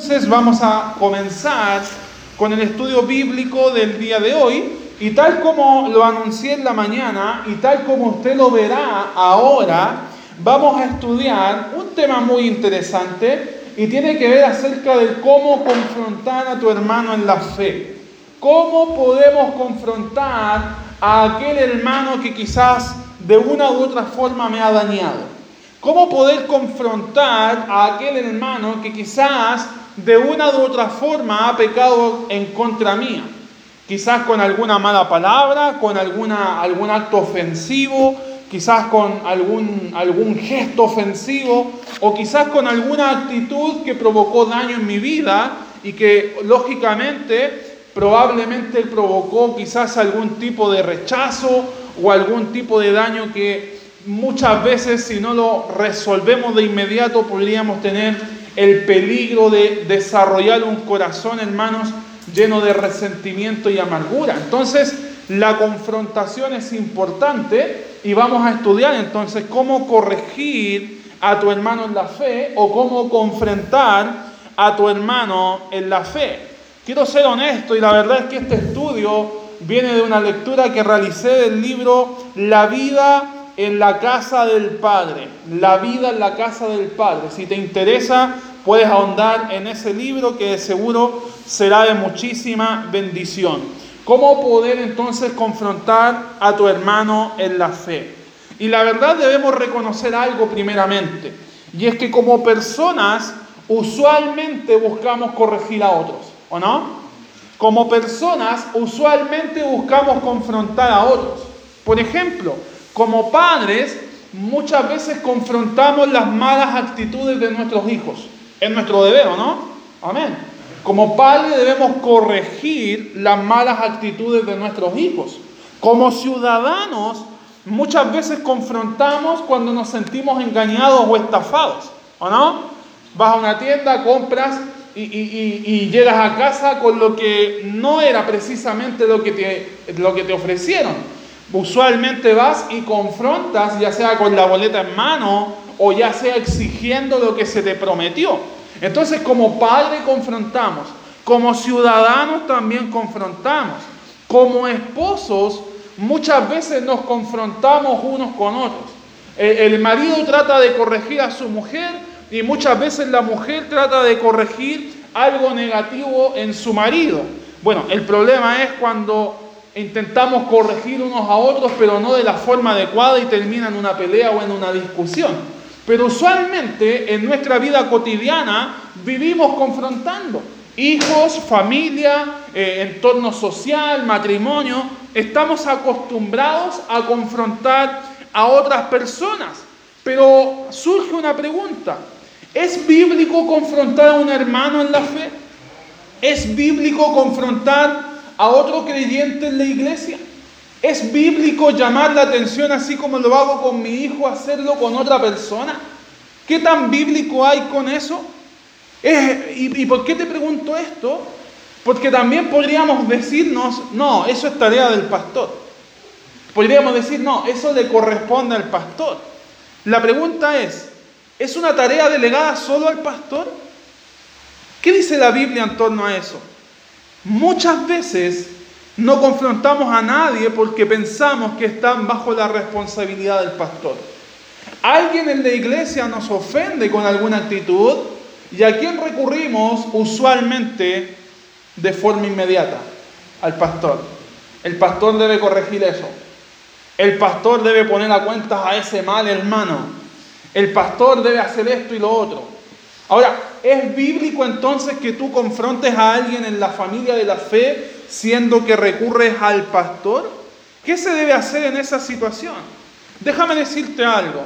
Entonces vamos a comenzar con el estudio bíblico del día de hoy y tal como lo anuncié en la mañana y tal como usted lo verá ahora, vamos a estudiar un tema muy interesante y tiene que ver acerca de cómo confrontar a tu hermano en la fe. ¿Cómo podemos confrontar a aquel hermano que quizás de una u otra forma me ha dañado? ¿Cómo poder confrontar a aquel hermano que quizás de una u otra forma ha pecado en contra mía. Quizás con alguna mala palabra, con alguna, algún acto ofensivo, quizás con algún, algún gesto ofensivo o quizás con alguna actitud que provocó daño en mi vida y que lógicamente probablemente provocó quizás algún tipo de rechazo o algún tipo de daño que muchas veces si no lo resolvemos de inmediato podríamos tener el peligro de desarrollar un corazón, hermanos, lleno de resentimiento y amargura. Entonces, la confrontación es importante y vamos a estudiar entonces cómo corregir a tu hermano en la fe o cómo confrontar a tu hermano en la fe. Quiero ser honesto y la verdad es que este estudio viene de una lectura que realicé del libro La vida en la casa del Padre. La vida en la casa del Padre. Si te interesa, puedes ahondar en ese libro que seguro será de muchísima bendición. ¿Cómo poder entonces confrontar a tu hermano en la fe? Y la verdad debemos reconocer algo primeramente, y es que como personas usualmente buscamos corregir a otros, ¿o no? Como personas usualmente buscamos confrontar a otros. Por ejemplo, como padres muchas veces confrontamos las malas actitudes de nuestros hijos. Es nuestro deber, no? Amén. Como padres debemos corregir las malas actitudes de nuestros hijos. Como ciudadanos muchas veces confrontamos cuando nos sentimos engañados o estafados, ¿o no? Vas a una tienda, compras y, y, llegas a casa con lo que no era precisamente lo que, lo que te ofrecieron. Usualmente vas y confrontas, ya sea con la boleta en mano o ya sea exigiendo lo que se te prometió. Entonces como padre confrontamos, como ciudadanos también confrontamos, como esposos muchas veces nos confrontamos unos con otros. El marido trata de corregir a su mujer y muchas veces la mujer trata de corregir algo negativo en su marido. Bueno, el problema es cuando intentamos corregir unos a otros, pero no de la forma adecuada y termina en una pelea o en una discusión. Pero usualmente en nuestra vida cotidiana vivimos confrontando. Hijos, familia, eh, entorno social, matrimonio, estamos acostumbrados a confrontar a otras personas. Pero surge una pregunta. ¿Es bíblico confrontar a un hermano en la fe? ¿Es bíblico confrontar a otro creyente en la iglesia? ¿Es bíblico llamar la atención así como lo hago con mi hijo, hacerlo con otra persona? ¿Qué tan bíblico hay con eso? y, por qué te pregunto esto? Porque también podríamos decirnos, no, eso es tarea del pastor. Podríamos decir, no, eso le corresponde al pastor. La pregunta es, ¿es una tarea delegada solo al pastor? ¿Qué dice la Biblia en torno a eso? Muchas veces no confrontamos a nadie porque pensamos que están bajo la responsabilidad del pastor. Alguien en la iglesia nos ofende con alguna actitud y a quién recurrimos usualmente de forma inmediata? Al pastor. El pastor debe corregir eso. El pastor debe poner a cuentas a ese mal hermano. El pastor debe hacer esto y lo otro. Ahora, ¿es bíblico entonces que tú confrontes a alguien en la familia de la fe siendo que recurres al pastor? ¿Qué se debe hacer en esa situación? Déjame decirte algo.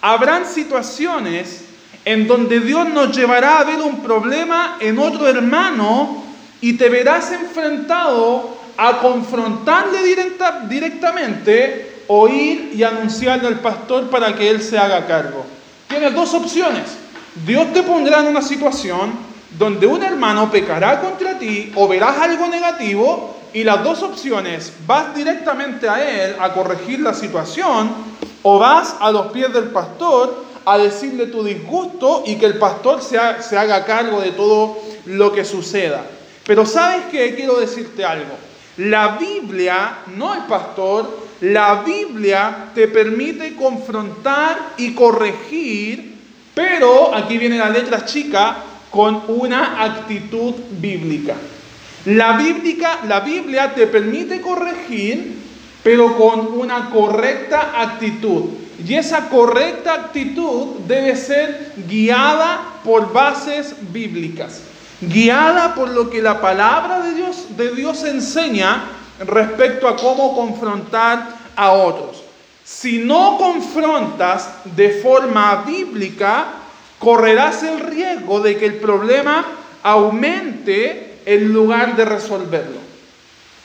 Habrán situaciones en donde Dios nos llevará a ver un problema en otro hermano y te verás enfrentado a confrontarle directa, directamente o ir y anunciarle al pastor para que él se haga cargo. Tienes dos opciones. Dios te pondrá en una situación donde un hermano pecará contra ti o verás algo negativo y las dos opciones, vas directamente a él a corregir la situación o vas a los pies del pastor a decirle tu disgusto y que el pastor se, se haga cargo de todo lo que suceda. Pero sabes que quiero decirte algo. La Biblia, no el pastor, la Biblia te permite confrontar y corregir, pero aquí viene la letra chica, con una actitud bíblica. La, bíblica, la Biblia te permite corregir, pero con una correcta actitud. Y esa correcta actitud debe ser guiada por bases bíblicas, guiada por lo que la palabra de Dios, de Dios enseña respecto a cómo confrontar a otros. Si no confrontas de forma bíblica, correrás el riesgo de que el problema aumente en lugar de resolverlo.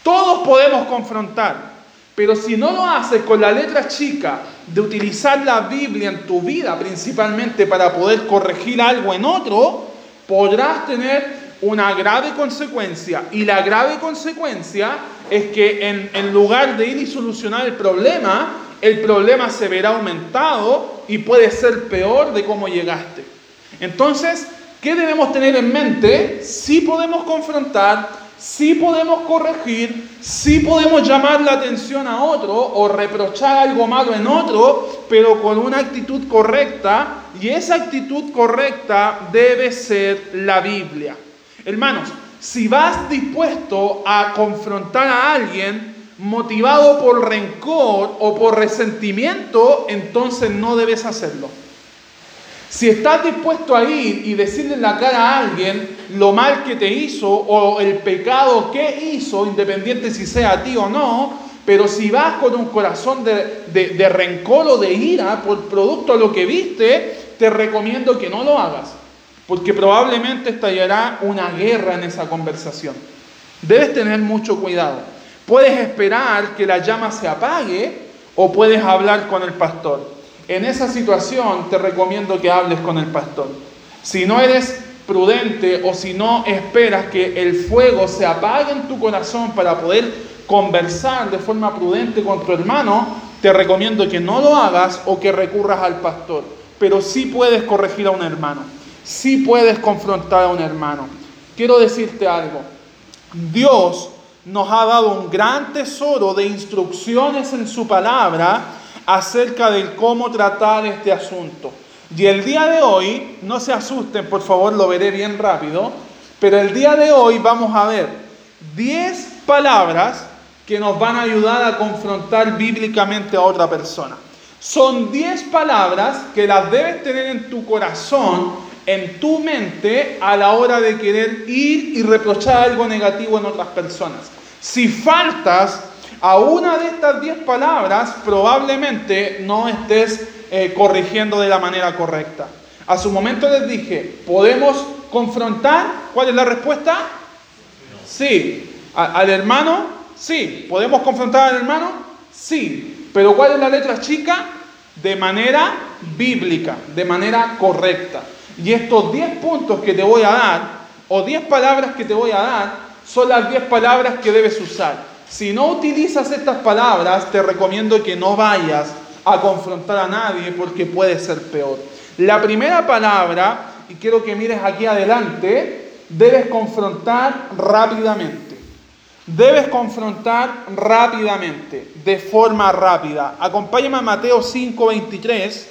Todos podemos confrontar, pero si no lo haces con la letra chica de utilizar la Biblia en tu vida principalmente para poder corregir algo en otro, podrás tener una grave consecuencia. Y la grave consecuencia es que en, en, lugar de ir y solucionar el problema, el problema se verá aumentado y puede ser peor de cómo llegaste. Entonces, ¿qué debemos tener en mente? Si podemos confrontar, sí podemos corregir, sí podemos llamar la atención a otro o reprochar algo malo en otro, pero con una actitud correcta, y esa actitud correcta debe ser la Biblia. Hermanos, si vas dispuesto a confrontar a alguien motivado por rencor o por resentimiento, entonces no debes hacerlo. Si estás dispuesto a ir y decirle en la cara a alguien lo mal que te hizo o el pecado que hizo, independiente si sea a ti o no, pero si vas con un corazón de, de, rencor o de ira por producto de lo que viste, te recomiendo que no lo hagas, porque probablemente estallará una guerra en esa conversación. Debes tener mucho cuidado. Puedes esperar que la llama se apague o puedes hablar con el pastor. En esa situación te recomiendo que hables con el pastor. Si no eres prudente o si no esperas que el fuego se apague en tu corazón para poder conversar de forma prudente con tu hermano, te recomiendo que no lo hagas o que recurras al pastor. Pero sí puedes corregir a un hermano, sí puedes confrontar a un hermano. Quiero decirte algo, Dios nos ha dado un gran tesoro de instrucciones en su palabra acerca de cómo tratar este asunto. Y el día de hoy, no se asusten, por favor, lo veré bien rápido, pero el día de hoy vamos a ver 10 palabras que nos van a ayudar a confrontar bíblicamente a otra persona. Son 10 palabras que las debes tener en tu corazón, en tu mente, a la hora de querer ir y reprochar algo negativo en otras personas. Si faltas a una de estas diez palabras probablemente no estés eh, corrigiendo de la manera correcta. A su momento les dije, ¿podemos confrontar? ¿Cuál es la respuesta? Sí. ¿Al hermano? Sí. ¿Podemos confrontar al hermano? Sí. Pero ¿cuál es la letra chica? De manera bíblica, de manera correcta. Y estos diez puntos que te voy a dar, o diez palabras que te voy a dar, son las diez palabras que debes usar. Si no utilizas estas palabras, te recomiendo que no vayas a confrontar a nadie porque puede ser peor. La primera palabra, y quiero que mires aquí adelante, debes confrontar rápidamente. Debes confrontar rápidamente, de forma rápida. Acompáñame a Mateo 5, 23.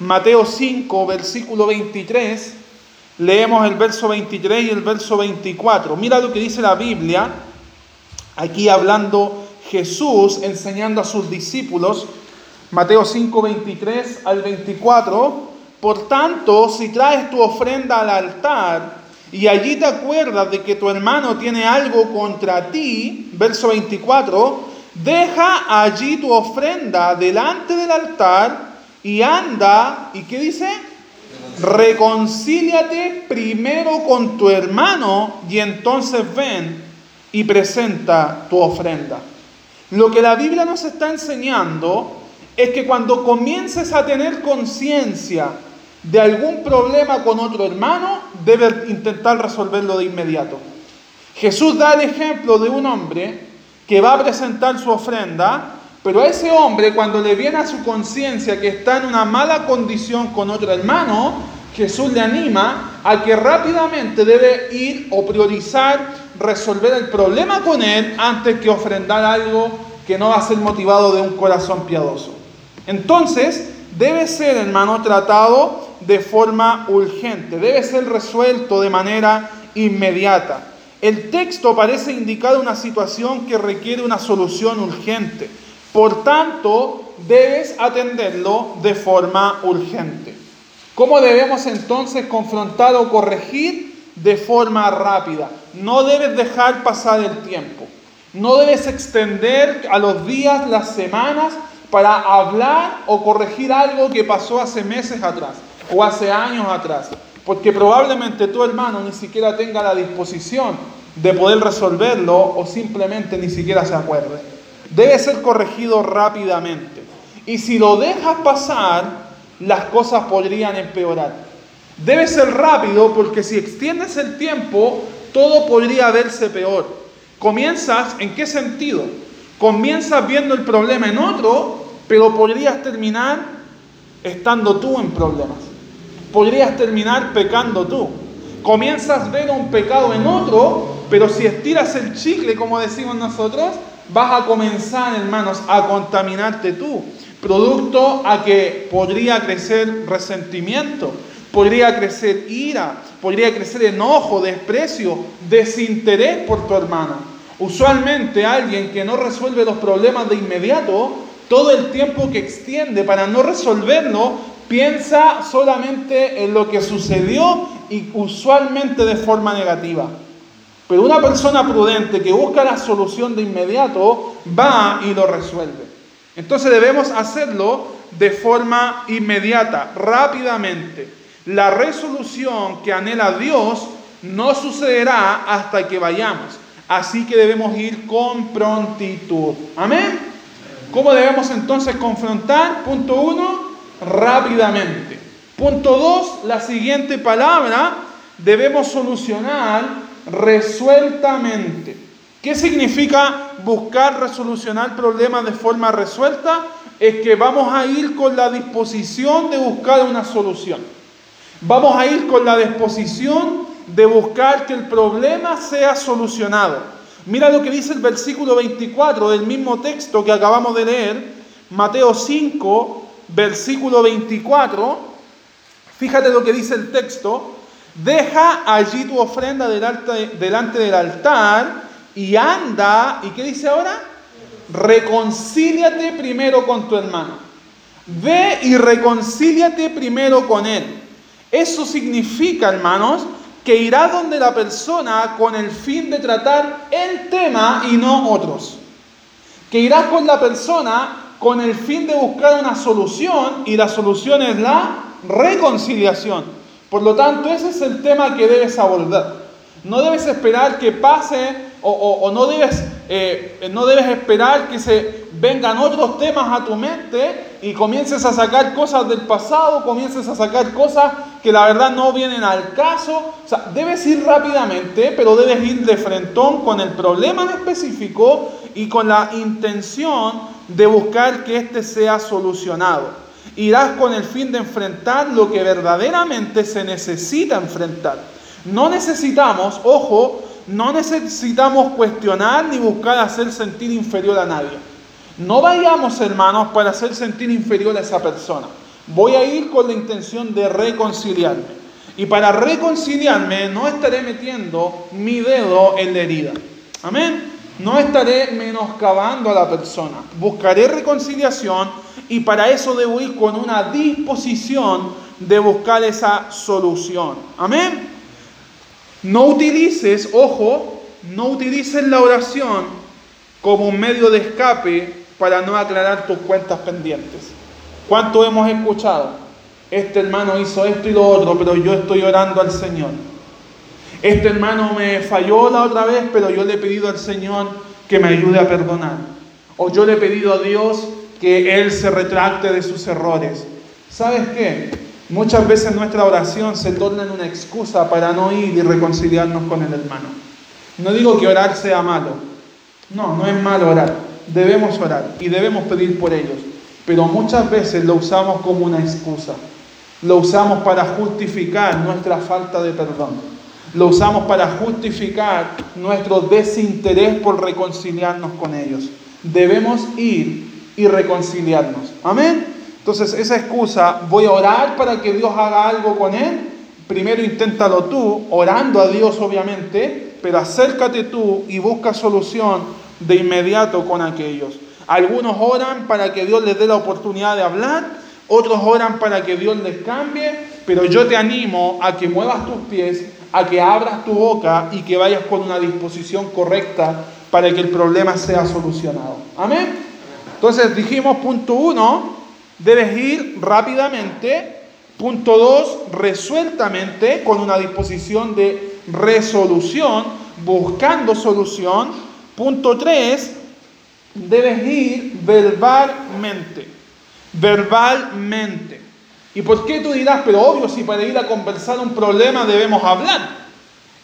Mateo 5, versículo 23. Leemos el verso 23 y el verso 24. Mira lo que dice la Biblia Aquí hablando Jesús enseñando a sus discípulos, Mateo 5, 23 al 24, por tanto, si traes tu ofrenda al altar y allí te acuerdas de que tu hermano tiene algo contra ti, verso 24, deja allí tu ofrenda delante del altar y anda, ¿y qué dice? Reconcíliate primero con tu hermano y entonces ven y presenta tu ofrenda. Lo que la Biblia nos está enseñando es que cuando comiences a tener conciencia de algún problema con otro hermano, debes intentar resolverlo de inmediato. Jesús da el ejemplo de un hombre que va a presentar su ofrenda, Pero a ese hombre, cuando le viene a su conciencia que está en una mala condición con otro hermano, Jesús le anima a que rápidamente debe ir o priorizar resolver el problema con él antes que ofrendar algo que no va a ser motivado de un corazón piadoso. Entonces, debe ser, hermano, tratado de forma urgente, debe ser resuelto de manera inmediata. El texto parece indicar una situación que requiere una solución urgente. Por tanto, debes atenderlo de forma urgente. ¿Cómo debemos entonces confrontar o corregir? De forma rápida. No debes dejar pasar el tiempo. No debes extender a los días, las semanas, para hablar o corregir algo que pasó hace meses atrás o hace años atrás. Porque probablemente tu hermano ni siquiera tenga la disposición de poder resolverlo o simplemente ni siquiera se acuerde debe ser corregido rápidamente. Y si lo dejas pasar, las cosas podrían empeorar. Debe ser rápido porque si extiendes el tiempo, todo podría verse peor. Comienzas, ¿en qué sentido? Comienzas viendo el problema en otro, pero podrías terminar estando tú en problemas. Podrías terminar pecando tú. Comienzas a ver un pecado en otro, pero si estiras el chicle, como decimos nosotros, vas a comenzar, hermanos, a contaminarte tú, producto a que podría crecer resentimiento, podría crecer ira, podría crecer enojo, desprecio, desinterés por tu hermano. Usualmente alguien que no resuelve los problemas de inmediato, todo el tiempo que extiende para no resolverlo, piensa solamente en lo que sucedió y usualmente de forma negativa. Pero una persona prudente que busca la solución de inmediato va y lo resuelve. Entonces debemos hacerlo de forma inmediata, rápidamente. La resolución que anhela Dios no sucederá hasta que vayamos. Así que debemos ir con prontitud. Amén. ¿Cómo debemos entonces confrontar? Punto uno, rápidamente. Punto dos, la siguiente palabra, debemos solucionar resueltamente. ¿Qué significa buscar resolucionar problemas de forma resuelta? Es que vamos a ir con la disposición de buscar una solución. Vamos a ir con la disposición de buscar que el problema sea solucionado. Mira lo que dice el versículo 24 del mismo texto que acabamos de leer, Mateo 5, versículo 24. Fíjate lo que dice el texto. Deja allí tu ofrenda delante del altar y anda, ¿y qué dice ahora? Reconcíliate primero con tu hermano. Ve y reconcíliate primero con él. Eso significa, hermanos, que irá donde la persona con el fin de tratar el tema y no otros. Que irás con la persona con el fin de buscar una solución y la solución es la reconciliación. Por lo tanto, ese es el tema que debes abordar. No debes esperar que pase o, no, debes, eh, no debes esperar que se vengan otros temas a tu mente y comiences a sacar cosas del pasado, comiences a sacar cosas que la verdad no vienen al caso. O sea, debes ir rápidamente, pero debes ir de frentón con el problema en específico y con la intención de buscar que éste sea solucionado irás con el fin de enfrentar lo que verdaderamente se necesita enfrentar. No necesitamos, ojo, no necesitamos cuestionar ni buscar hacer sentir inferior a nadie. No vayamos, hermanos, para hacer sentir inferior a esa persona. Voy a ir con la intención de reconciliarme. Y para reconciliarme no estaré metiendo mi dedo en la herida. Amén. No estaré menoscabando a la persona. Buscaré reconciliación y para eso debo ir con una disposición de buscar esa solución. Amén. No utilices, ojo, no utilices la oración como un medio de escape para no aclarar tus cuentas pendientes. ¿Cuánto hemos escuchado? Este hermano hizo esto y lo otro, pero yo estoy orando al Señor. Este hermano me falló la otra vez, pero yo le he pedido al Señor que me ayude a perdonar. O yo le he pedido a Dios que Él se retracte de sus errores. ¿Sabes qué? Muchas veces nuestra oración se torna en una excusa para no ir y reconciliarnos con el hermano. No digo que orar sea malo. No, no es malo orar. debemos orar y debemos pedir por ellos. Pero muchas veces lo usamos como una excusa. Lo usamos para justificar nuestra falta de perdón lo usamos para justificar nuestro desinterés por reconciliarnos con ellos. Debemos ir y reconciliarnos. Amén. Entonces esa excusa, voy a orar para que Dios haga algo con él. Primero inténtalo tú, orando a Dios obviamente, pero acércate tú y busca solución de inmediato con aquellos. Algunos oran para que Dios les dé la oportunidad de hablar, otros oran para que Dios les cambie, pero yo te animo a que muevas tus pies a que abras tu boca y que vayas con una disposición correcta para que el problema sea solucionado. Amén. Entonces dijimos, punto uno, debes ir rápidamente. Punto dos, resueltamente, con una disposición de resolución, buscando solución. Punto tres, debes ir verbalmente. Verbalmente. ¿Y por qué tú dirás, pero obvio, si para ir a conversar un problema debemos hablar?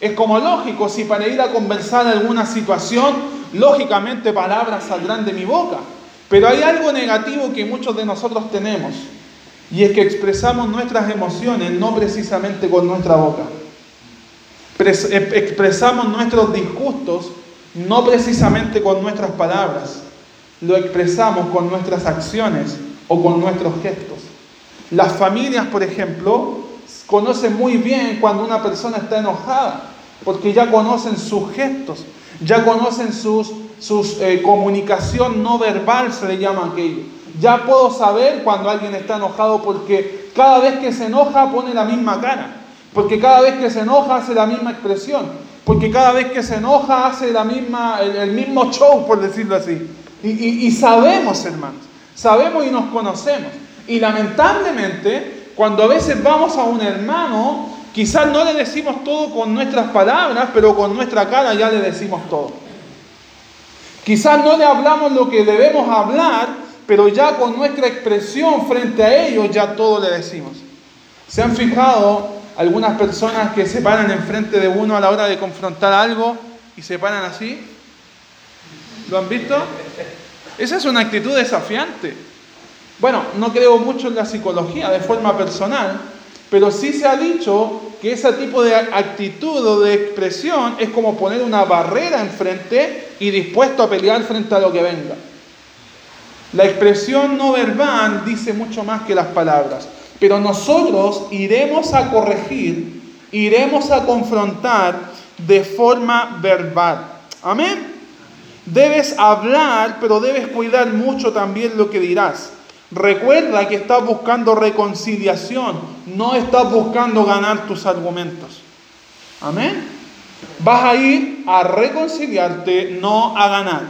Es como lógico, si para ir a conversar alguna situación, lógicamente palabras saldrán de mi boca. Pero hay algo negativo que muchos de nosotros tenemos, y es que expresamos nuestras emociones no precisamente con nuestra boca. Eh, expresamos nuestros disgustos no precisamente con nuestras palabras, lo expresamos con nuestras acciones o con nuestros gestos. Las familias, por ejemplo, conocen muy bien cuando una persona está enojada, porque ya conocen sus gestos, ya conocen sus, sus eh, comunicación no verbal, se le llama aquello. Ya puedo saber cuando alguien está enojado porque cada vez que se enoja pone la misma cara, porque cada vez que se enoja hace la misma expresión, porque cada vez que se enoja hace la misma, el, mismo show, por decirlo así. y sabemos, hermanos, sabemos y nos conocemos. Y lamentablemente, cuando a veces vamos a un hermano, quizás no le decimos todo con nuestras palabras, pero con nuestra cara ya le decimos todo. Quizás no le hablamos lo que debemos hablar, pero ya con nuestra expresión frente a ellos ya todo le decimos. ¿Se han fijado algunas personas que se paran enfrente de uno a la hora de confrontar algo y se paran así? ¿Lo han visto? Esa es una actitud desafiante. Bueno, no creo mucho en la psicología de forma personal, pero sí se ha dicho que ese tipo de actitud o de expresión es como poner una barrera enfrente y dispuesto a pelear frente a lo que venga. La expresión no verbal dice mucho más que las palabras, pero nosotros iremos a corregir, iremos a confrontar de forma verbal. Amén. Debes hablar, pero debes cuidar mucho también lo que dirás. Recuerda que estás buscando reconciliación, no estás buscando ganar tus argumentos. Amén. Vas a ir a reconciliarte, no a ganar.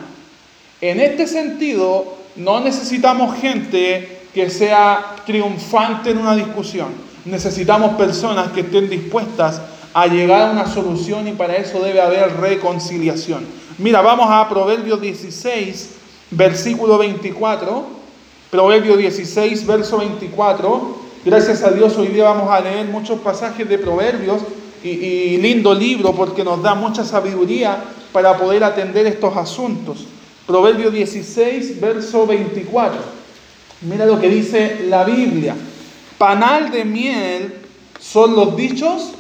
En este sentido, no necesitamos gente que sea triunfante en una discusión. Necesitamos personas que estén dispuestas a llegar a una solución y para eso debe haber reconciliación. Mira, vamos a Proverbios 16, versículo 24. Proverbio 16, verso 24. Gracias a Dios hoy día vamos a leer muchos pasajes de Proverbios y, lindo libro porque nos da mucha sabiduría para poder atender estos asuntos. Proverbio 16, verso 24. Mira lo que dice la Biblia. Panal de miel son los dichos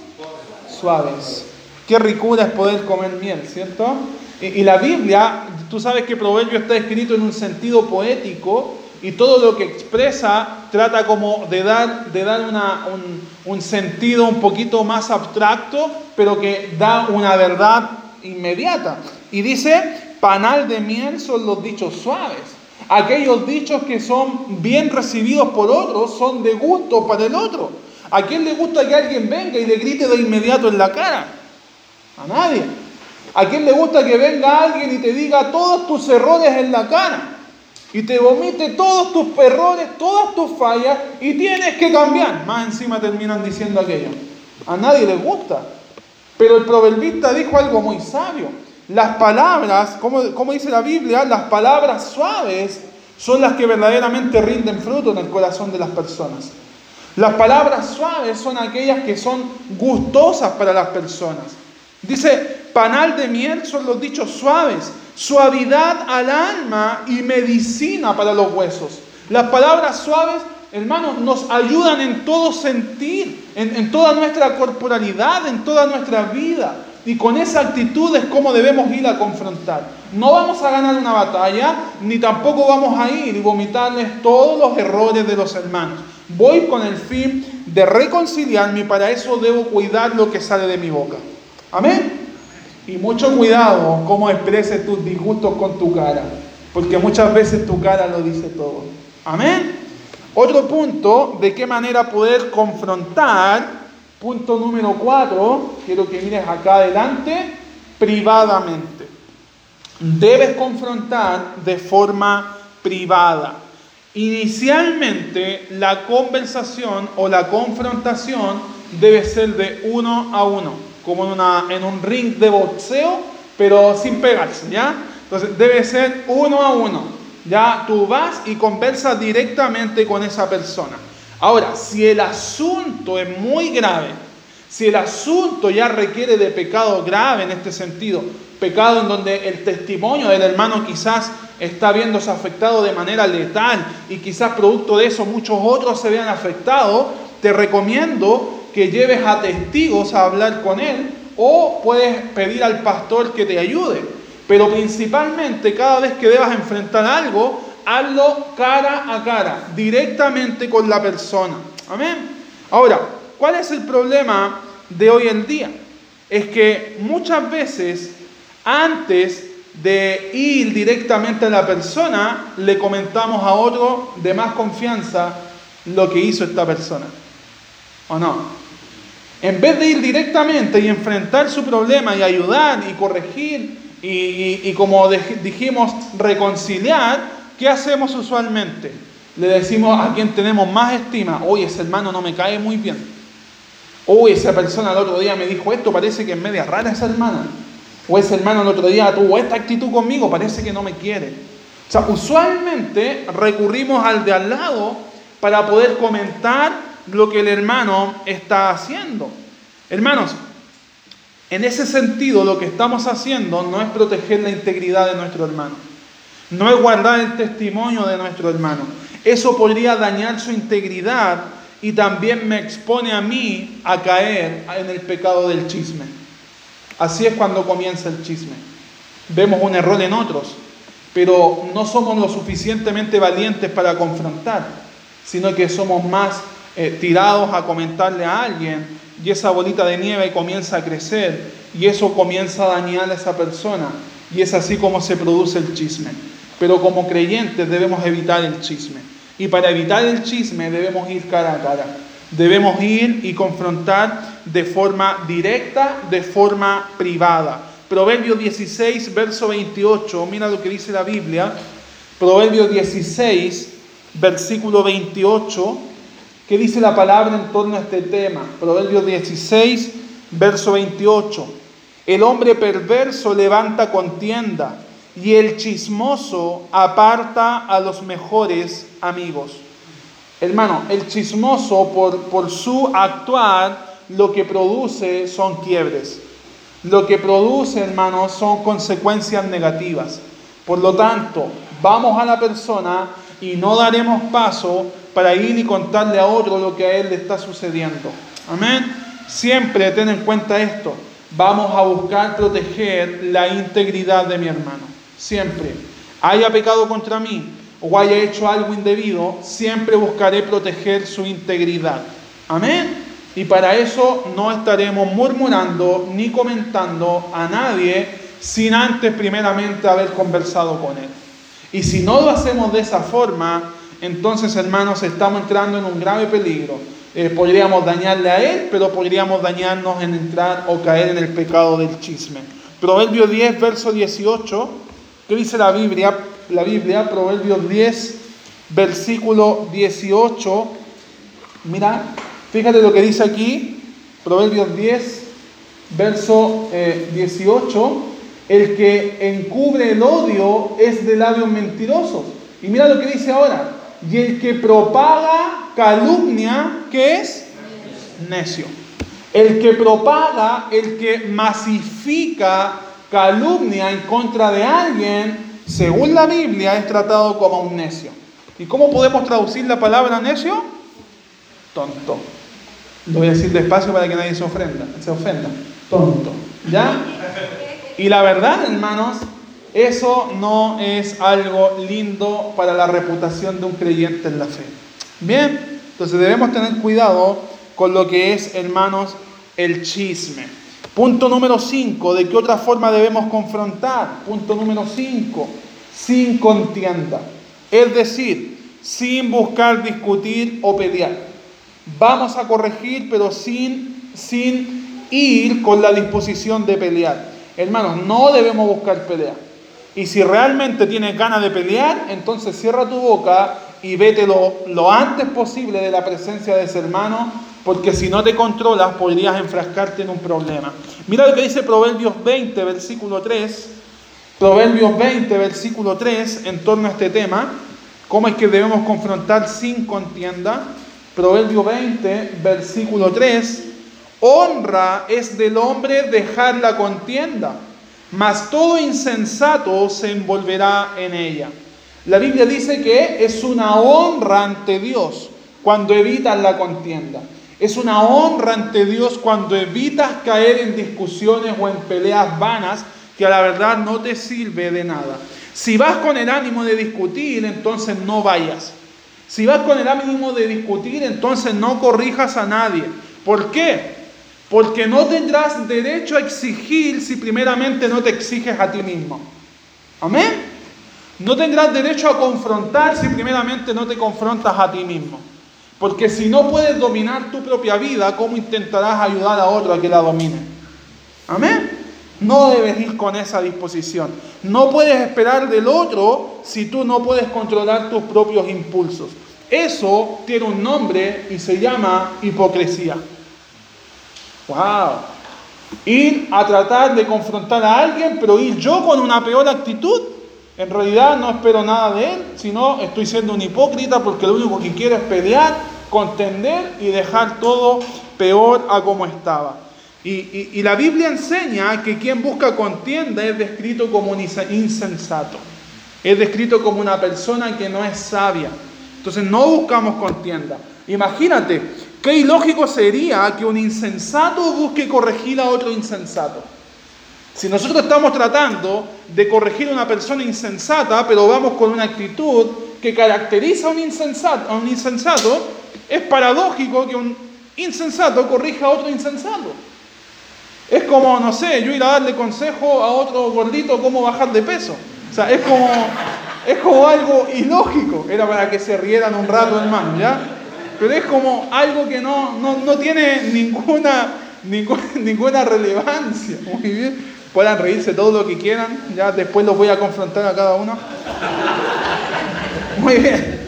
suaves. Qué ricura es poder comer miel, ¿cierto? Y, la Biblia, tú sabes que Proverbio está escrito en un sentido poético y todo lo que expresa trata como de dar, de dar un, un, sentido un poquito más abstracto, pero que da una verdad inmediata. Y dice, panal de miel son los dichos suaves. Aquellos dichos que son bien recibidos por otros son de gusto para el otro. ¿A quién le gusta que alguien venga y le grite de inmediato en la cara? A nadie. ¿A quién le gusta que venga alguien y te diga todos tus errores en la cara? Y te vomite todos tus errores, todas tus fallas y tienes que cambiar. Más encima terminan diciendo aquello. A nadie le gusta. Pero el proverbista dijo algo muy sabio. Las palabras, como, como dice la Biblia, las palabras suaves son las que verdaderamente rinden fruto en el corazón de las personas. Las palabras suaves son aquellas que son gustosas para las personas. Dice, panal de miel son los dichos suaves, suavidad al alma y medicina para los huesos. Las palabras suaves, hermanos, nos ayudan en todo sentir, en, en toda nuestra corporalidad, en toda nuestra vida. Y con esa actitud es como debemos ir a confrontar. No vamos a ganar una batalla, ni tampoco vamos a ir y vomitarles todos los errores de los hermanos. Voy con el fin de reconciliarme y para eso debo cuidar lo que sale de mi boca. Amén. Y mucho cuidado cómo expreses tus disgustos con tu cara, porque muchas veces tu cara lo dice todo. Amén. Otro punto, de qué manera poder confrontar Punto número cuatro, quiero que mires acá adelante, privadamente. Debes confrontar de forma privada. Inicialmente la conversación o la confrontación debe ser de uno a uno, como en, un ring de boxeo, pero sin pegarse, ¿ya? Entonces debe ser uno a uno. Ya tú vas y conversas directamente con esa persona. Ahora, si el asunto es muy grave, si el asunto ya requiere de pecado grave en este sentido, pecado en donde el testimonio del hermano quizás está viéndose afectado de manera letal y quizás producto de eso muchos otros se vean afectados, te recomiendo que lleves a testigos a hablar con él o puedes pedir al pastor que te ayude. Pero principalmente cada vez que debas enfrentar algo, hazlo cara a cara, directamente con la persona. Amén. Ahora, ¿cuál es el problema de hoy en día? Es que muchas veces, antes de ir directamente a la persona, le comentamos a otro de más confianza lo que hizo esta persona. ¿O no? En vez de ir directamente y enfrentar su problema y ayudar y corregir y, y como dijimos, reconciliar, ¿Qué hacemos usualmente? Le decimos a quien tenemos más estima, oye, ese hermano no me cae muy bien. Oye, esa persona el otro día me dijo esto, parece que es media rara esa hermana. O ese hermano el otro día tuvo esta actitud conmigo, parece que no me quiere. O sea, usualmente recurrimos al de al lado para poder comentar lo que el hermano está haciendo. Hermanos, en ese sentido lo que estamos haciendo no es proteger la integridad de nuestro hermano. No es guardar el testimonio de nuestro hermano. Eso podría dañar su integridad y también me expone a mí a caer en el pecado del chisme. Así es cuando comienza el chisme. Vemos un error en otros, pero no somos lo suficientemente valientes para confrontar, sino que somos más eh, tirados a comentarle a alguien y esa bolita de nieve comienza a crecer y eso comienza a dañar a esa persona y es así como se produce el chisme. Pero como creyentes debemos evitar el chisme. Y para evitar el chisme debemos ir cara a cara. Debemos ir y confrontar de forma directa, de forma privada. Proverbio 16, verso 28, mira lo que dice la Biblia. Proverbio 16, versículo 28, ¿qué dice la palabra en torno a este tema? Proverbio 16, verso 28. El hombre perverso levanta contienda y el chismoso aparta a los mejores amigos. Hermano, el chismoso por, por su actuar lo que produce son quiebres. Lo que produce, hermano, son consecuencias negativas. Por lo tanto, vamos a la persona y no daremos paso para ir y contarle a otro lo que a él le está sucediendo. Amén. Siempre ten en cuenta esto. Vamos a buscar proteger la integridad de mi hermano siempre haya pecado contra mí o haya hecho algo indebido, siempre buscaré proteger su integridad. Amén. Y para eso no estaremos murmurando ni comentando a nadie sin antes primeramente haber conversado con él. Y si no lo hacemos de esa forma, entonces hermanos estamos entrando en un grave peligro. Eh, podríamos dañarle a él, pero podríamos dañarnos en entrar o caer en el pecado del chisme. Proverbio 10, verso 18 ¿Qué dice la Biblia? La Biblia, Proverbios 10, versículo 18. Mira, fíjate lo que dice aquí, Proverbios 10, verso 18. Eh, el que encubre el odio es de labios mentirosos. Y mira lo que dice ahora. Y el que propaga calumnia, ¿qué es? Necio. El que propaga, el que masifica calumnia en contra de alguien, según la Biblia, es tratado como un necio. ¿Y cómo podemos traducir la palabra necio? Tonto. Lo voy a decir despacio para que nadie se ofenda. Se ofenda. Tonto. ¿Ya? Y la verdad, hermanos, eso no es algo lindo para la reputación de un creyente en la fe. Bien, entonces debemos tener cuidado con lo que es, hermanos, el chisme. Punto número 5, ¿de qué otra forma debemos confrontar? Punto número 5, sin contienda. Es decir, sin buscar discutir o pelear. Vamos a corregir, pero sin, sin ir con la disposición de pelear. Hermanos, no debemos buscar pelear. Y si realmente tienes ganas de pelear, entonces cierra tu boca y vete lo, lo antes posible de la presencia de ese hermano, porque si no te controlas podrías enfrascarte en un problema. Mira lo que dice Proverbios 20, versículo 3. Proverbios 20, versículo 3, en torno a este tema, cómo es que debemos confrontar sin contienda. Proverbio 20, versículo 3, honra es del hombre dejar la contienda mas todo insensato se envolverá en ella. La Biblia dice que es una honra ante Dios cuando evitas la contienda. Es una honra ante Dios cuando evitas caer en discusiones o en peleas vanas que a la verdad no te sirve de nada. Si vas con el ánimo de discutir, entonces no vayas. Si vas con el ánimo de discutir, entonces no corrijas a nadie. ¿Por qué? Porque no tendrás derecho a exigir si primeramente no te exiges a ti mismo. Amén. No tendrás derecho a confrontar si primeramente no te confrontas a ti mismo. Porque si no puedes dominar tu propia vida, ¿cómo intentarás ayudar a otro a que la domine? Amén. No debes ir con esa disposición. No puedes esperar del otro si tú no puedes controlar tus propios impulsos. Eso tiene un nombre y se llama hipocresía. Ir a tratar de confrontar a alguien, pero ir yo con una peor actitud. En realidad no espero nada de él, sino estoy siendo un hipócrita porque lo único que quiero es pelear, contender y dejar todo peor a como estaba. Y, y la Biblia enseña que quien busca contienda es descrito como un insensato. Es descrito como una persona que no es sabia. Entonces no buscamos contienda. Imagínate, Qué ilógico sería que un insensato busque corregir a otro insensato. Si nosotros estamos tratando de corregir a una persona insensata, pero vamos con una actitud que caracteriza a un insensato, a un insensato es paradójico que un insensato corrija a otro insensato. Es como, no sé, yo ir a darle consejo a otro gordito cómo bajar de peso. O sea, es como, es como algo ilógico. Era para que se rieran un rato, hermano, ¿ya? Pero es como algo que no, tiene ninguna, ninguna, relevancia. Muy bien. Puedan reírse todo lo que quieran, ya después los voy a confrontar a cada uno. Muy bien.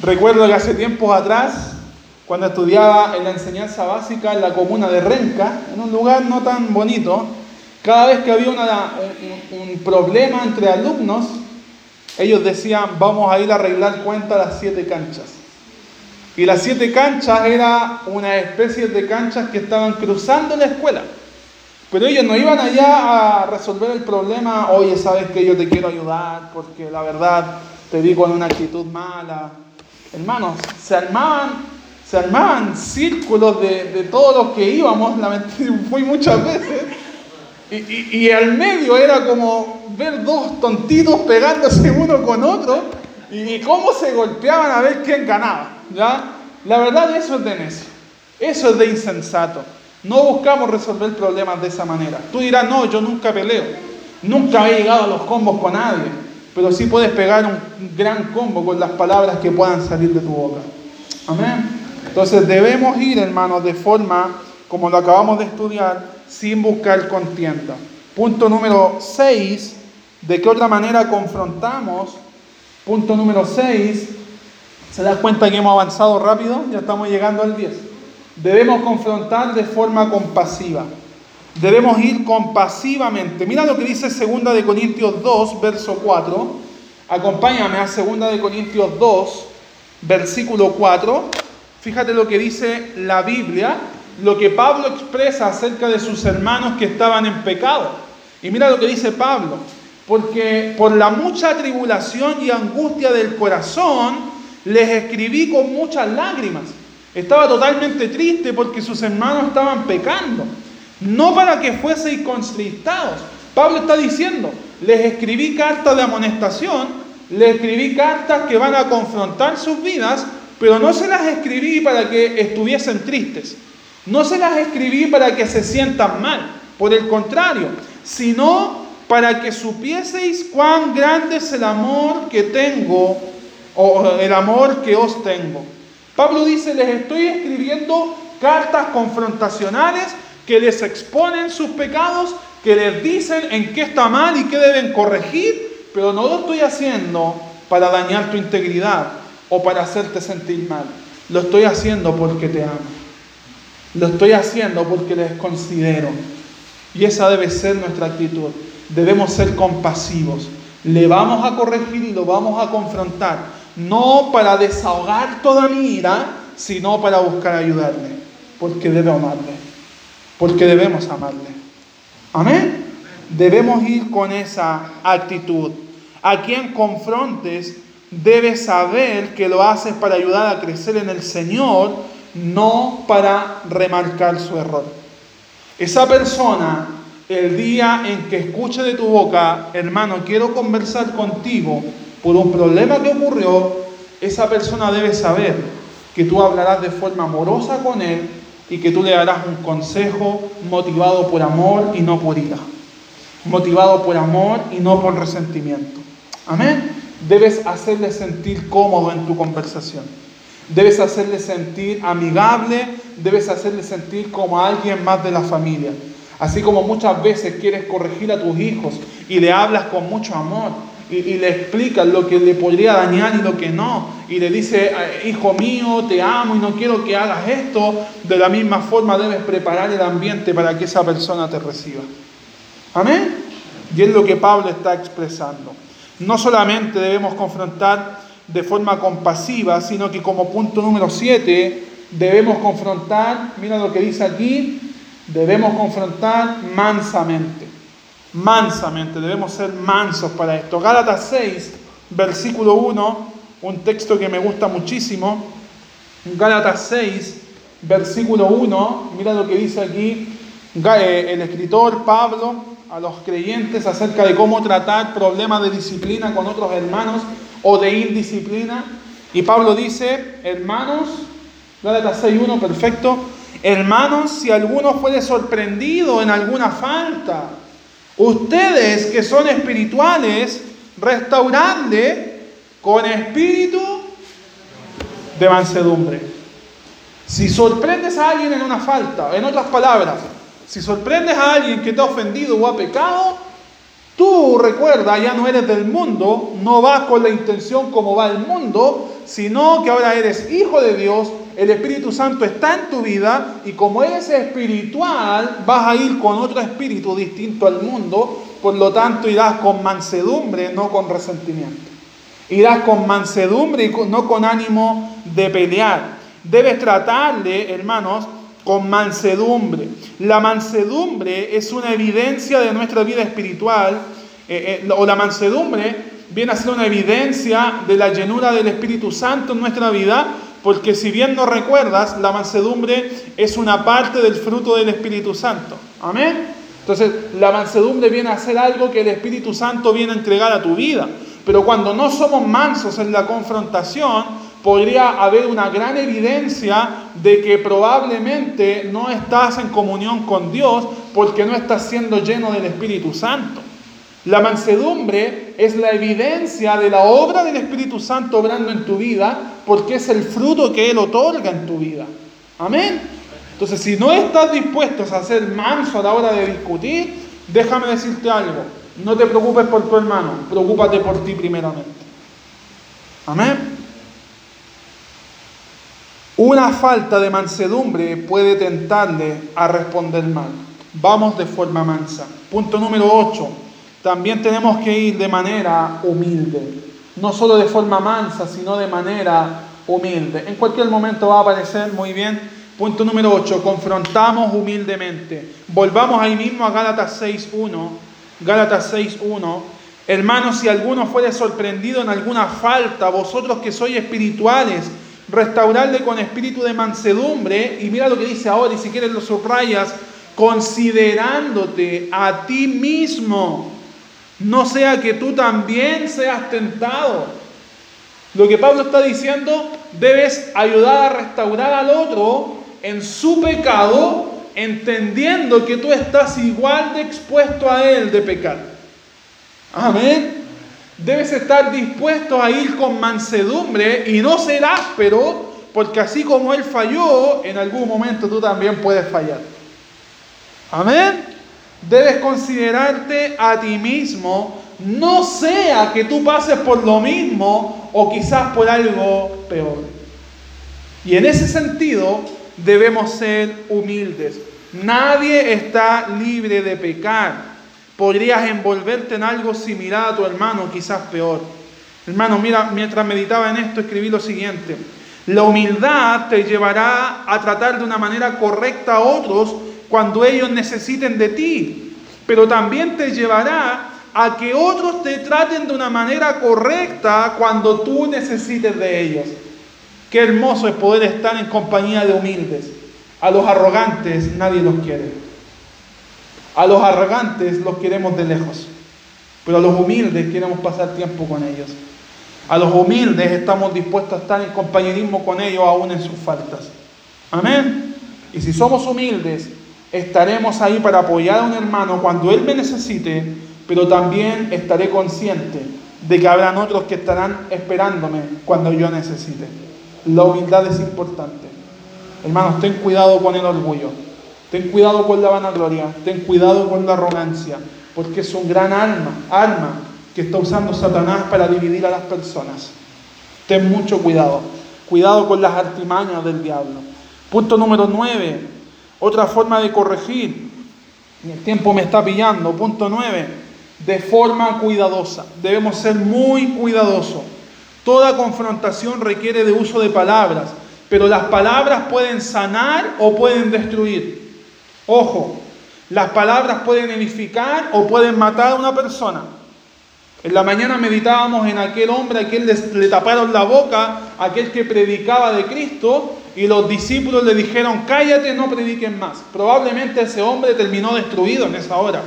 Recuerdo que hace tiempos atrás, cuando estudiaba en la enseñanza básica en la comuna de Renca, en un lugar no tan bonito, cada vez que había un problema entre alumnos, ellos decían, vamos a ir a arreglar cuenta las siete canchas. Y las siete canchas era una especie de canchas que estaban cruzando la escuela. Pero ellos no iban allá a resolver el problema, oye, sabes que yo te quiero ayudar porque la verdad te vi con una actitud mala. Hermanos, se armaban, se armaban círculos de, de todos los que íbamos, lamentablemente fui muchas veces, y, al medio era como ver dos tontitos pegándose uno con otro y cómo se golpeaban a ver quién ganaba. ¿ya? La verdad eso es de necio, eso es de insensato. No buscamos resolver problemas de esa manera. Tú dirás, no, yo nunca peleo, nunca he llegado a los combos con nadie, pero sí puedes pegar un gran combo con las palabras que puedan salir de tu boca. Amén. Entonces debemos ir, hermanos, de forma, como lo acabamos de estudiar, sin buscar contienda. Punto número 6, ¿de qué otra manera confrontamos? Punto número 6, ¿se da cuenta que hemos avanzado rápido? Ya estamos llegando al 10. Debemos confrontar de forma compasiva. Debemos ir compasivamente. Mira lo que dice 2 de Corintios 2, verso 4. Acompáñame a 2 de Corintios 2, versículo 4. Fíjate lo que dice la Biblia, lo que Pablo expresa acerca de sus hermanos que estaban en pecado. Y mira lo que dice Pablo, porque por la mucha tribulación y angustia del corazón les escribí con muchas lágrimas. Estaba totalmente triste porque sus hermanos estaban pecando, no para que fueseis constristados. Pablo está diciendo, les escribí cartas de amonestación, les escribí cartas que van a confrontar sus vidas, pero no se las escribí para que estuviesen tristes. No se las escribí para que se sientan mal, por el contrario, sino para que supieseis cuán grande es el amor que tengo, o el amor que os tengo. Pablo dice, les estoy escribiendo cartas confrontacionales que les exponen sus pecados, que les dicen en qué está mal y qué deben corregir, pero no lo estoy haciendo para dañar tu integridad o para hacerte sentir mal. Lo estoy haciendo porque te amo. Lo estoy haciendo porque les considero. Y esa debe ser nuestra actitud. Debemos ser compasivos. Le vamos a corregir y lo vamos a confrontar. No para desahogar toda mi ira, sino para buscar ayudarle. Porque debo amarle. Porque debemos amarle. Amén. Debemos ir con esa actitud. A quien confrontes, debes saber que lo haces para ayudar a crecer en el Señor no para remarcar su error. Esa persona, el día en que escuche de tu boca, hermano, quiero conversar contigo por un problema que ocurrió, esa persona debe saber que tú hablarás de forma amorosa con él y que tú le darás un consejo motivado por amor y no por ira. Motivado por amor y no por resentimiento. Amén. Debes hacerle sentir cómodo en tu conversación. Debes hacerle sentir amigable, debes hacerle sentir como alguien más de la familia. Así como muchas veces quieres corregir a tus hijos y le hablas con mucho amor y, le explicas lo que le podría dañar y lo que no. Y le dice, eh, hijo mío, te amo y no quiero que hagas esto. De la misma forma debes preparar el ambiente para que esa persona te reciba. Amén. Y es lo que Pablo está expresando. No solamente debemos confrontar de forma compasiva, sino que como punto número 7 debemos confrontar, mira lo que dice aquí, debemos confrontar mansamente. Mansamente, debemos ser mansos para esto. Gálatas 6, versículo 1, un texto que me gusta muchísimo. Gálatas 6, versículo 1, mira lo que dice aquí eh, el escritor Pablo a los creyentes acerca de cómo tratar problemas de disciplina con otros hermanos o de indisciplina. Y Pablo dice, hermanos, Gálatas 6.1, perfecto, hermanos, si alguno fuere sorprendido en alguna falta, ustedes que son espirituales, restauradle con espíritu de mansedumbre. Si sorprendes a alguien en una falta, en otras palabras, si sorprendes a alguien que te ha ofendido o ha pecado, Tú recuerda, ya no eres del mundo, no vas con la intención como va el mundo, sino que ahora eres hijo de Dios, el Espíritu Santo está en tu vida y como eres espiritual, vas a ir con otro espíritu distinto al mundo, por lo tanto irás con mansedumbre, no con resentimiento. Irás con mansedumbre y no con ánimo de pelear. Debes tratarle, hermanos, con mansedumbre. La mansedumbre es una evidencia de nuestra vida espiritual, eh, eh, o la mansedumbre viene a ser una evidencia de la llenura del Espíritu Santo en nuestra vida, porque si bien no recuerdas, la mansedumbre es una parte del fruto del Espíritu Santo. Amén. Entonces, la mansedumbre viene a ser algo que el Espíritu Santo viene a entregar a tu vida. Pero cuando no somos mansos en la confrontación, podría haber una gran evidencia de que probablemente no estás en comunión con Dios porque no estás siendo lleno del Espíritu Santo. La mansedumbre es la evidencia de la obra del Espíritu Santo obrando en tu vida porque es el fruto que Él otorga en tu vida. Amén. Entonces, si no estás dispuesto a ser manso a la hora de discutir, déjame decirte algo. No te preocupes por tu hermano, preocúpate por ti primeramente. Amén. Una falta de mansedumbre puede tentarle a responder mal. Vamos de forma mansa. Punto número 8. También tenemos que ir de manera humilde. No solo de forma mansa, sino de manera humilde. En cualquier momento va a aparecer muy bien. Punto número 8, confrontamos humildemente. Volvamos ahí mismo a Gálatas 6.1. Gálatas 6.1. Hermanos, si alguno fuere sorprendido en alguna falta, vosotros que sois espirituales, restaurarle con espíritu de mansedumbre. Y mira lo que dice ahora, y si quieres lo subrayas, considerándote a ti mismo, no sea que tú también seas tentado. Lo que Pablo está diciendo, debes ayudar a restaurar al otro en su pecado, entendiendo que tú estás igual de expuesto a él de pecar. Amén. Debes estar dispuesto a ir con mansedumbre y no ser áspero, porque así como él falló, en algún momento tú también puedes fallar. Amén. Debes considerarte a ti mismo, no sea que tú pases por lo mismo o quizás por algo peor. Y en ese sentido debemos ser humildes. Nadie está libre de pecar podrías envolverte en algo similar a tu hermano, quizás peor. Hermano, mira, mientras meditaba en esto, escribí lo siguiente. La humildad te llevará a tratar de una manera correcta a otros cuando ellos necesiten de ti, pero también te llevará a que otros te traten de una manera correcta cuando tú necesites de ellos. Qué hermoso es poder estar en compañía de humildes. A los arrogantes nadie los quiere. A los arrogantes los queremos de lejos, pero a los humildes queremos pasar tiempo con ellos. A los humildes estamos dispuestos a estar en compañerismo con ellos aún en sus faltas. Amén. Y si somos humildes, estaremos ahí para apoyar a un hermano cuando él me necesite, pero también estaré consciente de que habrán otros que estarán esperándome cuando yo necesite. La humildad es importante. Hermanos, ten cuidado con el orgullo. Ten cuidado con la vanagloria, ten cuidado con la arrogancia, porque es un gran arma, arma que está usando Satanás para dividir a las personas. Ten mucho cuidado, cuidado con las artimañas del diablo. Punto número 9, otra forma de corregir. El tiempo me está pillando. Punto 9, de forma cuidadosa. Debemos ser muy cuidadosos. Toda confrontación requiere de uso de palabras, pero las palabras pueden sanar o pueden destruir. Ojo, las palabras pueden edificar o pueden matar a una persona. En la mañana meditábamos en aquel hombre a quien le taparon la boca, aquel que predicaba de Cristo, y los discípulos le dijeron, cállate, no prediquen más. Probablemente ese hombre terminó destruido en esa hora,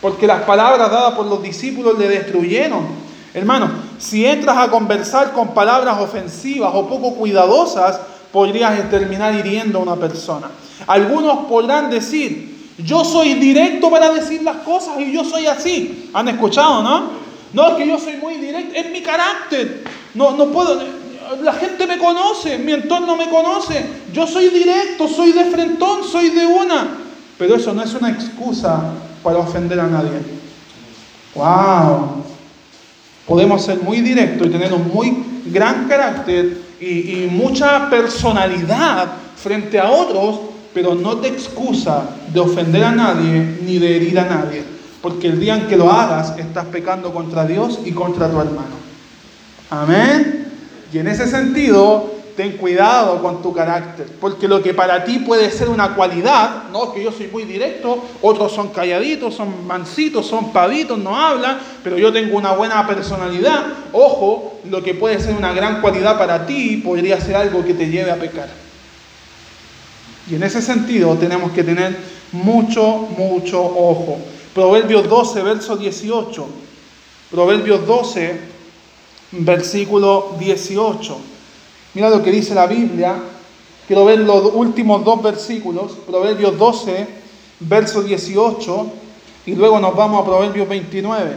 porque las palabras dadas por los discípulos le destruyeron. Hermano, si entras a conversar con palabras ofensivas o poco cuidadosas, podrías terminar hiriendo a una persona. Algunos podrán decir, yo soy directo para decir las cosas y yo soy así. ¿Han escuchado, no? No, es que yo soy muy directo, es mi carácter. No, no puedo, la gente me conoce, mi entorno me conoce. Yo soy directo, soy de frentón, soy de una. Pero eso no es una excusa para ofender a nadie. ¡Wow! Podemos ser muy directos y tener un muy gran carácter y, mucha personalidad frente a otros, pero no te excusa de ofender a nadie ni de herir a nadie, porque el día en que lo hagas estás pecando contra Dios y contra tu hermano. Amén. Y en ese sentido, ten cuidado con tu carácter, porque lo que para ti puede ser una cualidad, no que yo soy muy directo, otros son calladitos, son mansitos, son pavitos, no hablan, pero yo tengo una buena personalidad. Ojo, lo que puede ser una gran cualidad para ti podría ser algo que te lleve a pecar. Y en ese sentido tenemos que tener mucho, mucho ojo. Proverbios 12, verso 18. Proverbios 12, versículo 18. Mira lo que dice la Biblia. Quiero ver los últimos dos versículos. Proverbios 12, verso 18. Y luego nos vamos a Proverbios 29.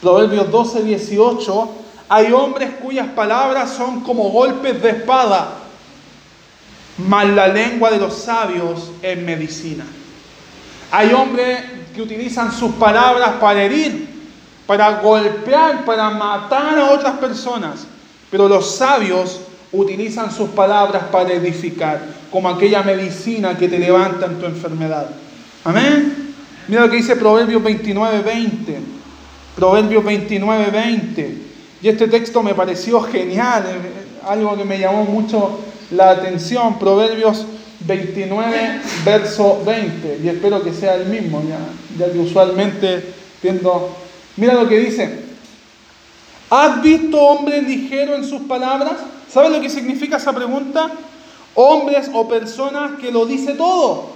Proverbios 12, 18. Hay hombres cuyas palabras son como golpes de espada mas la lengua de los sabios es medicina. Hay hombres que utilizan sus palabras para herir, para golpear, para matar a otras personas, pero los sabios utilizan sus palabras para edificar, como aquella medicina que te levanta en tu enfermedad. Amén. Mira lo que dice Proverbios 29, 20. Proverbios 29, 20. Y este texto me pareció genial algo que me llamó mucho la atención, Proverbios 29, verso 20, y espero que sea el mismo, ya, ya que usualmente tiendo... Mira lo que dice, ¿has visto hombre ligero en sus palabras? ¿Sabes lo que significa esa pregunta? Hombres o personas que lo dice todo.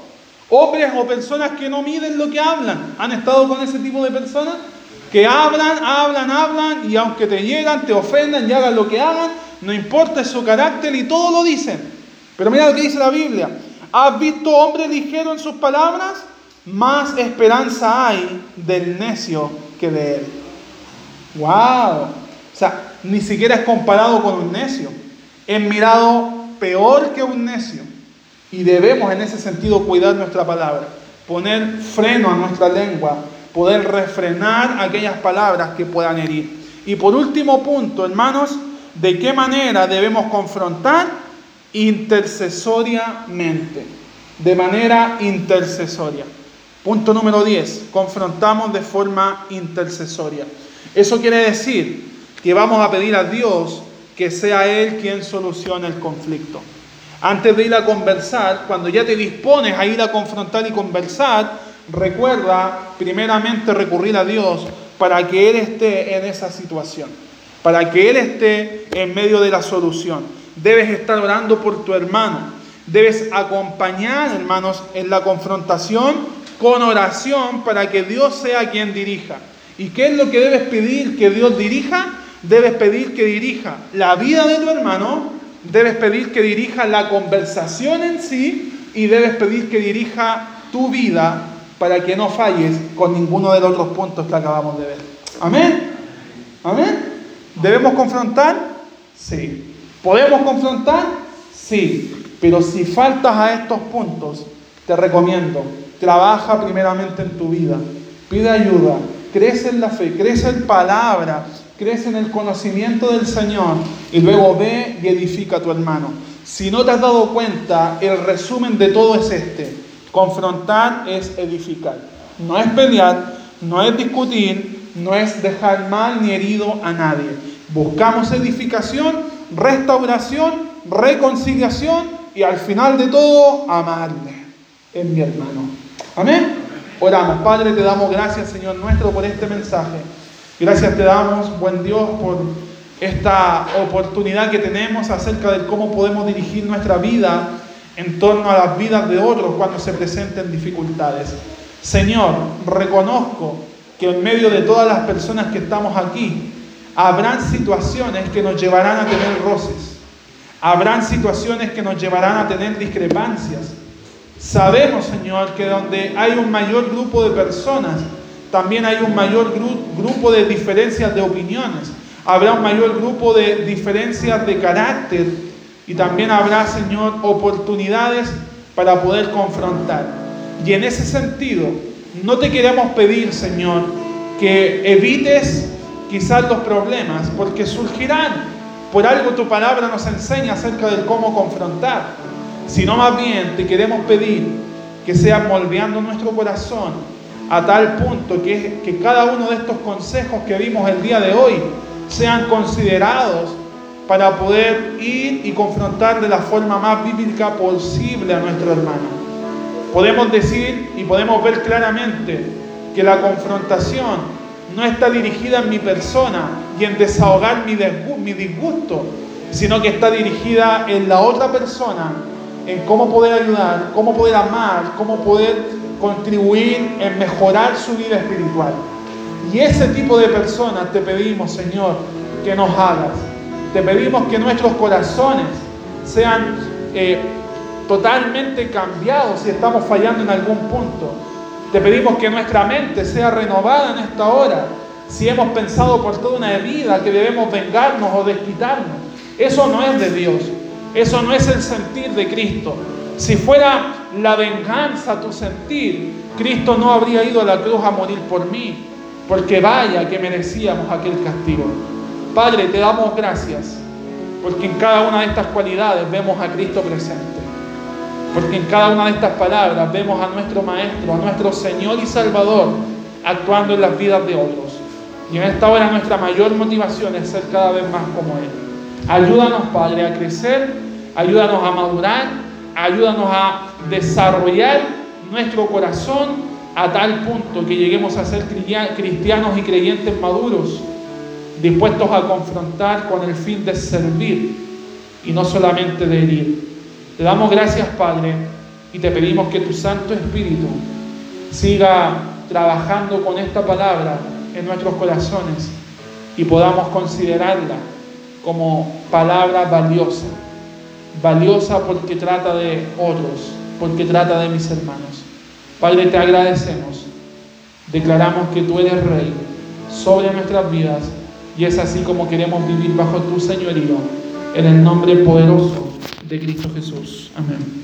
Hombres o personas que no miden lo que hablan. ¿Han estado con ese tipo de personas? Que hablan, hablan, hablan y aunque te llegan, te ofendan y hagan lo que hagan, no importa su carácter y todo lo dicen. Pero mira lo que dice la Biblia. ¿Has visto hombre ligero en sus palabras? Más esperanza hay del necio que de él. ¡Wow! O sea, ni siquiera es comparado con un necio. Es mirado peor que un necio. Y debemos en ese sentido cuidar nuestra palabra, poner freno a nuestra lengua, poder refrenar aquellas palabras que puedan herir. Y por último punto, hermanos, ¿de qué manera debemos confrontar? Intercesoriamente, de manera intercesoria. Punto número 10, confrontamos de forma intercesoria. Eso quiere decir que vamos a pedir a Dios que sea Él quien solucione el conflicto. Antes de ir a conversar, cuando ya te dispones a ir a confrontar y conversar, recuerda primeramente recurrir a Dios para que Él esté en esa situación, para que Él esté en medio de la solución. Debes estar orando por tu hermano, debes acompañar, hermanos, en la confrontación con oración para que Dios sea quien dirija. ¿Y qué es lo que debes pedir que Dios dirija? Debes pedir que dirija la vida de tu hermano, debes pedir que dirija la conversación en sí y debes pedir que dirija tu vida para que no falles con ninguno de los otros puntos que acabamos de ver. Amén. Amén. ¿Debemos confrontar? Sí. ¿Podemos confrontar? Sí. Pero si faltas a estos puntos, te recomiendo, trabaja primeramente en tu vida. Pide ayuda. Crece en la fe, crece en palabra, crece en el conocimiento del Señor y luego ve y edifica a tu hermano. Si no te has dado cuenta, el resumen de todo es este. Confrontar es edificar. No es pelear, no es discutir, no es dejar mal ni herido a nadie. Buscamos edificación, restauración, reconciliación y al final de todo, amarle. en mi hermano. Amén. Oramos. Padre, te damos gracias, Señor nuestro, por este mensaje. Gracias te damos, buen Dios, por esta oportunidad que tenemos acerca de cómo podemos dirigir nuestra vida en torno a las vidas de otros cuando se presenten dificultades. Señor, reconozco que en medio de todas las personas que estamos aquí, habrán situaciones que nos llevarán a tener roces, habrán situaciones que nos llevarán a tener discrepancias. Sabemos, Señor, que donde hay un mayor grupo de personas, también hay un mayor grupo de diferencias de opiniones, habrá un mayor grupo de diferencias de carácter y también habrá, Señor, oportunidades para poder confrontar. Y en ese sentido, no te queremos pedir, Señor, que evites quizás los problemas, porque surgirán. Por algo tu palabra nos enseña acerca de cómo confrontar, sino más bien te queremos pedir que seas moldeando nuestro corazón a tal punto que, cada uno de estos consejos que vimos el día de hoy sean considerados para poder ir y confrontar de la forma más bíblica posible a nuestro hermano. Podemos decir y podemos ver claramente que la confrontación no está dirigida en mi persona y en desahogar mi disgusto, sino que está dirigida en la otra persona, en cómo poder ayudar, cómo poder amar, cómo poder contribuir en mejorar su vida espiritual. Y ese tipo de personas te pedimos, Señor, que nos hagas. Te pedimos que nuestros corazones sean eh, totalmente cambiados si estamos fallando en algún punto. Te pedimos que nuestra mente sea renovada en esta hora. Si hemos pensado por toda una vida que debemos vengarnos o desquitarnos, eso no es de Dios. Eso no es el sentir de Cristo. Si fuera la venganza tu sentir, Cristo no habría ido a la cruz a morir por mí, porque vaya que merecíamos aquel castigo. Padre, te damos gracias, porque en cada una de estas cualidades vemos a Cristo presente. Porque en cada una de estas palabras vemos a nuestro Maestro, a nuestro Señor y Salvador, actuando en las vidas de otros. Y en esta hora nuestra mayor motivación es ser cada vez más como Él. Ayúdanos, Padre, a crecer, ayúdanos a madurar, ayúdanos a desarrollar nuestro corazón a tal punto que lleguemos a ser cristianos y creyentes maduros, dispuestos a confrontar con el fin de servir y no solamente de herir. Te damos gracias, Padre, y te pedimos que tu Santo Espíritu siga trabajando con esta palabra en nuestros corazones y podamos considerarla como palabra valiosa, valiosa porque trata de otros, porque trata de mis hermanos. Padre, te agradecemos, declaramos que tú eres rey sobre nuestras vidas y es así como queremos vivir bajo tu señorío, en el nombre poderoso de Cristo Jesús. Amén.